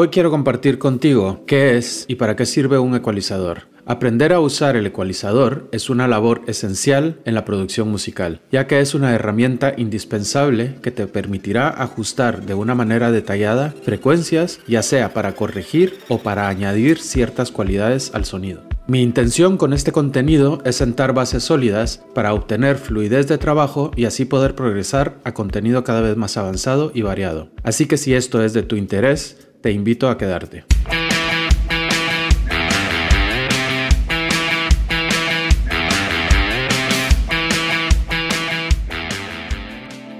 Hoy quiero compartir contigo qué es y para qué sirve un ecualizador. Aprender a usar el ecualizador es una labor esencial en la producción musical, ya que es una herramienta indispensable que te permitirá ajustar de una manera detallada frecuencias, ya sea para corregir o para añadir ciertas cualidades al sonido. Mi intención con este contenido es sentar bases sólidas para obtener fluidez de trabajo y así poder progresar a contenido cada vez más avanzado y variado. Así que si esto es de tu interés, te invito a quedarte.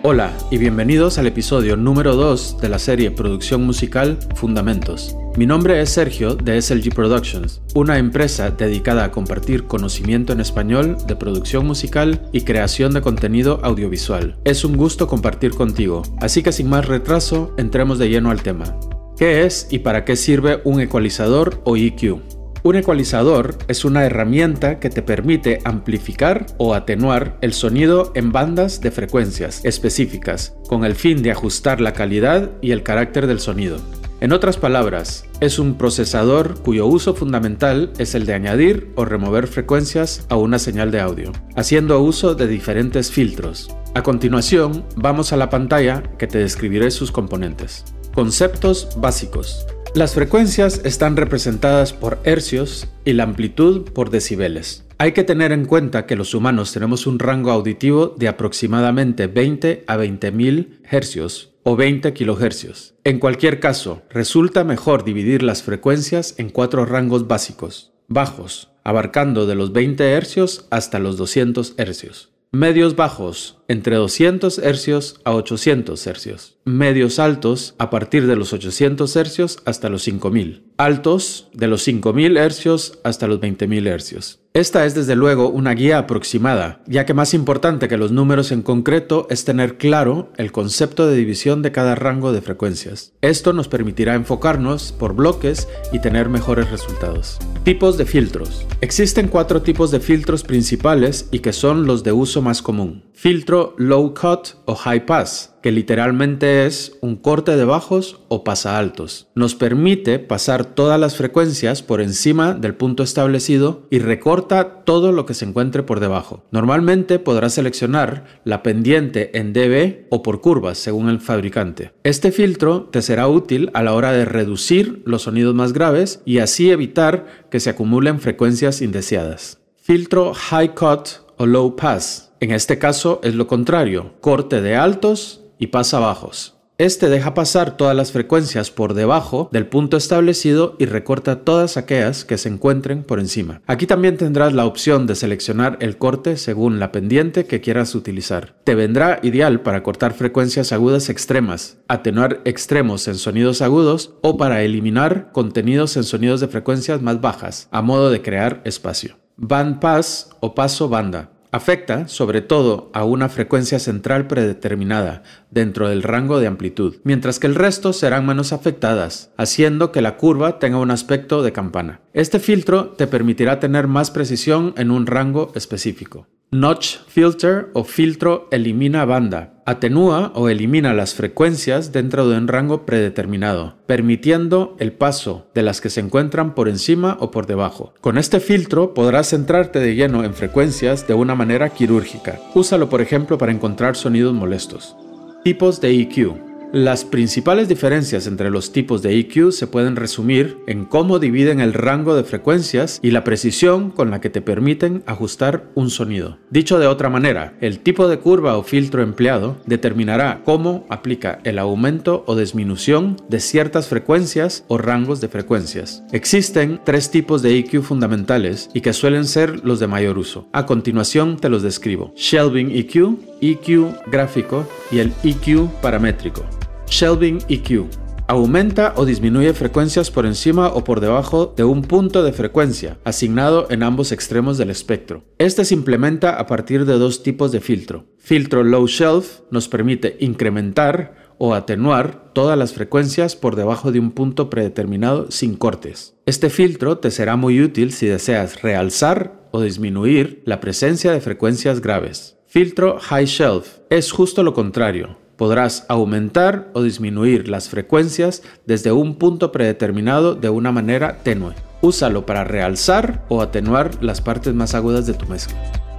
Hola y bienvenidos al episodio número 2 de la serie Producción Musical Fundamentos. Mi nombre es Sergio de SLG Productions, una empresa dedicada a compartir conocimiento en español de producción musical y creación de contenido audiovisual. Es un gusto compartir contigo, así que sin más retraso, entremos de lleno al tema. ¿Qué es y para qué sirve un ecualizador o EQ? Un ecualizador es una herramienta que te permite amplificar o atenuar el sonido en bandas de frecuencias específicas, con el fin de ajustar la calidad y el carácter del sonido. En otras palabras, es un procesador cuyo uso fundamental es el de añadir o remover frecuencias a una señal de audio, haciendo uso de diferentes filtros. A continuación, vamos a la pantalla que te describiré sus componentes. Conceptos básicos. Las frecuencias están representadas por hercios y la amplitud por decibeles. Hay que tener en cuenta que los humanos tenemos un rango auditivo de aproximadamente 20 a 20.000 hercios o 20 kHz. En cualquier caso, resulta mejor dividir las frecuencias en cuatro rangos básicos, bajos, abarcando de los 20 Hz hasta los 200 Hz. Medios bajos, entre 200 Hz a 800 Hz. Medios altos, a partir de los 800 Hz hasta los 5000. Altos, de los 5000 Hz hasta los 20000 Hz. Esta es desde luego una guía aproximada, ya que más importante que los números en concreto es tener claro el concepto de división de cada rango de frecuencias. Esto nos permitirá enfocarnos por bloques y tener mejores resultados. Tipos de filtros. Existen cuatro tipos de filtros principales y que son los de uso más común. Filtro low cut o high pass, que literalmente es un corte de bajos o pasa altos. Nos permite pasar todas las frecuencias por encima del punto establecido y recorta todo lo que se encuentre por debajo. Normalmente podrás seleccionar la pendiente en dB o por curvas según el fabricante. Este filtro te será útil a la hora de reducir los sonidos más graves y así evitar que se acumulen frecuencias indeseadas. Filtro high cut o low pass en este caso es lo contrario, corte de altos y pasa bajos. Este deja pasar todas las frecuencias por debajo del punto establecido y recorta todas aquellas que se encuentren por encima. Aquí también tendrás la opción de seleccionar el corte según la pendiente que quieras utilizar. Te vendrá ideal para cortar frecuencias agudas extremas, atenuar extremos en sonidos agudos o para eliminar contenidos en sonidos de frecuencias más bajas, a modo de crear espacio. Band pass o paso banda. Afecta sobre todo a una frecuencia central predeterminada dentro del rango de amplitud, mientras que el resto serán menos afectadas, haciendo que la curva tenga un aspecto de campana. Este filtro te permitirá tener más precisión en un rango específico. Notch filter o filtro elimina banda. Atenúa o elimina las frecuencias dentro de un rango predeterminado, permitiendo el paso de las que se encuentran por encima o por debajo. Con este filtro podrás centrarte de lleno en frecuencias de una manera quirúrgica. Úsalo por ejemplo para encontrar sonidos molestos. Tipos de EQ. Las principales diferencias entre los tipos de EQ se pueden resumir en cómo dividen el rango de frecuencias y la precisión con la que te permiten ajustar un sonido. Dicho de otra manera, el tipo de curva o filtro empleado determinará cómo aplica el aumento o disminución de ciertas frecuencias o rangos de frecuencias. Existen tres tipos de EQ fundamentales y que suelen ser los de mayor uso. A continuación te los describo. Shelving EQ, EQ gráfico y el EQ paramétrico. Shelving EQ. Aumenta o disminuye frecuencias por encima o por debajo de un punto de frecuencia, asignado en ambos extremos del espectro. Este se implementa a partir de dos tipos de filtro. Filtro low shelf nos permite incrementar o atenuar todas las frecuencias por debajo de un punto predeterminado sin cortes. Este filtro te será muy útil si deseas realzar o disminuir la presencia de frecuencias graves. Filtro High Shelf es justo lo contrario Podrás aumentar o disminuir las frecuencias desde un punto predeterminado de una manera tenue. Úsalo para realzar o atenuar las partes más agudas de tu mezcla.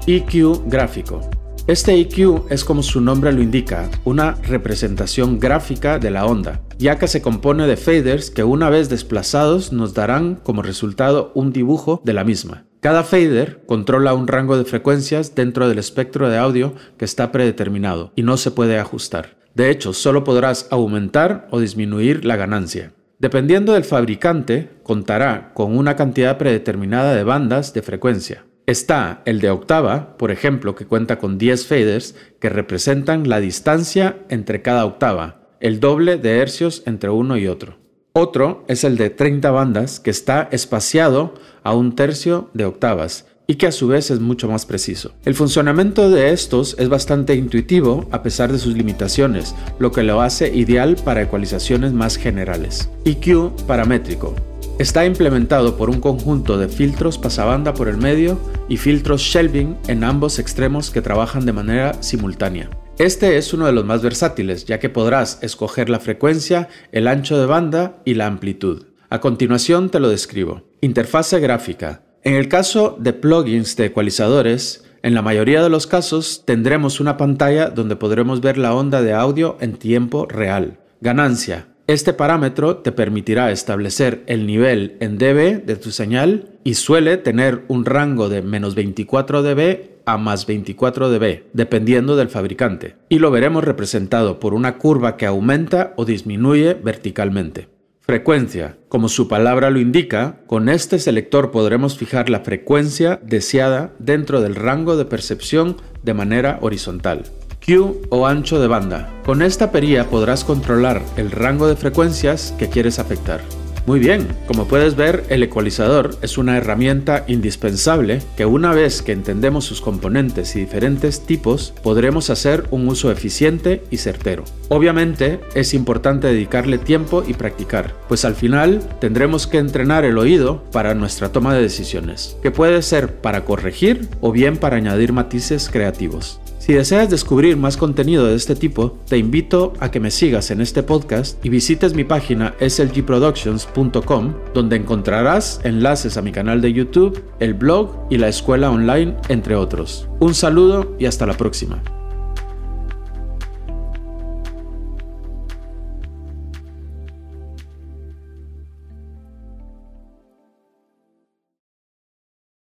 EQ gráfico. Este EQ es como su nombre lo indica, una representación gráfica de la onda, ya que se compone de faders que una vez desplazados nos darán como resultado un dibujo de la misma. Cada fader controla un rango de frecuencias dentro del espectro de audio que está predeterminado y no se puede ajustar. De hecho, solo podrás aumentar o disminuir la ganancia. Dependiendo del fabricante, contará con una cantidad predeterminada de bandas de frecuencia. Está el de octava, por ejemplo, que cuenta con 10 faders que representan la distancia entre cada octava, el doble de hercios entre uno y otro. Otro es el de 30 bandas que está espaciado a un tercio de octavas y que a su vez es mucho más preciso. El funcionamiento de estos es bastante intuitivo a pesar de sus limitaciones, lo que lo hace ideal para ecualizaciones más generales. EQ paramétrico. Está implementado por un conjunto de filtros pasabanda por el medio y filtros shelving en ambos extremos que trabajan de manera simultánea. Este es uno de los más versátiles, ya que podrás escoger la frecuencia, el ancho de banda y la amplitud. A continuación te lo describo. Interfase gráfica. En el caso de plugins de ecualizadores, en la mayoría de los casos tendremos una pantalla donde podremos ver la onda de audio en tiempo real. Ganancia. Este parámetro te permitirá establecer el nivel en dB de tu señal y suele tener un rango de menos 24 dB a más 24 dB, dependiendo del fabricante, y lo veremos representado por una curva que aumenta o disminuye verticalmente. Frecuencia. Como su palabra lo indica, con este selector podremos fijar la frecuencia deseada dentro del rango de percepción de manera horizontal. Q o ancho de banda. Con esta perilla podrás controlar el rango de frecuencias que quieres afectar. Muy bien, como puedes ver, el ecualizador es una herramienta indispensable que una vez que entendemos sus componentes y diferentes tipos, podremos hacer un uso eficiente y certero. Obviamente, es importante dedicarle tiempo y practicar, pues al final tendremos que entrenar el oído para nuestra toma de decisiones, que puede ser para corregir o bien para añadir matices creativos. Si deseas descubrir más contenido de este tipo, te invito a que me sigas en este podcast y visites mi página slgproductions.com, donde encontrarás enlaces a mi canal de YouTube, el blog y la escuela online, entre otros. Un saludo y hasta la próxima.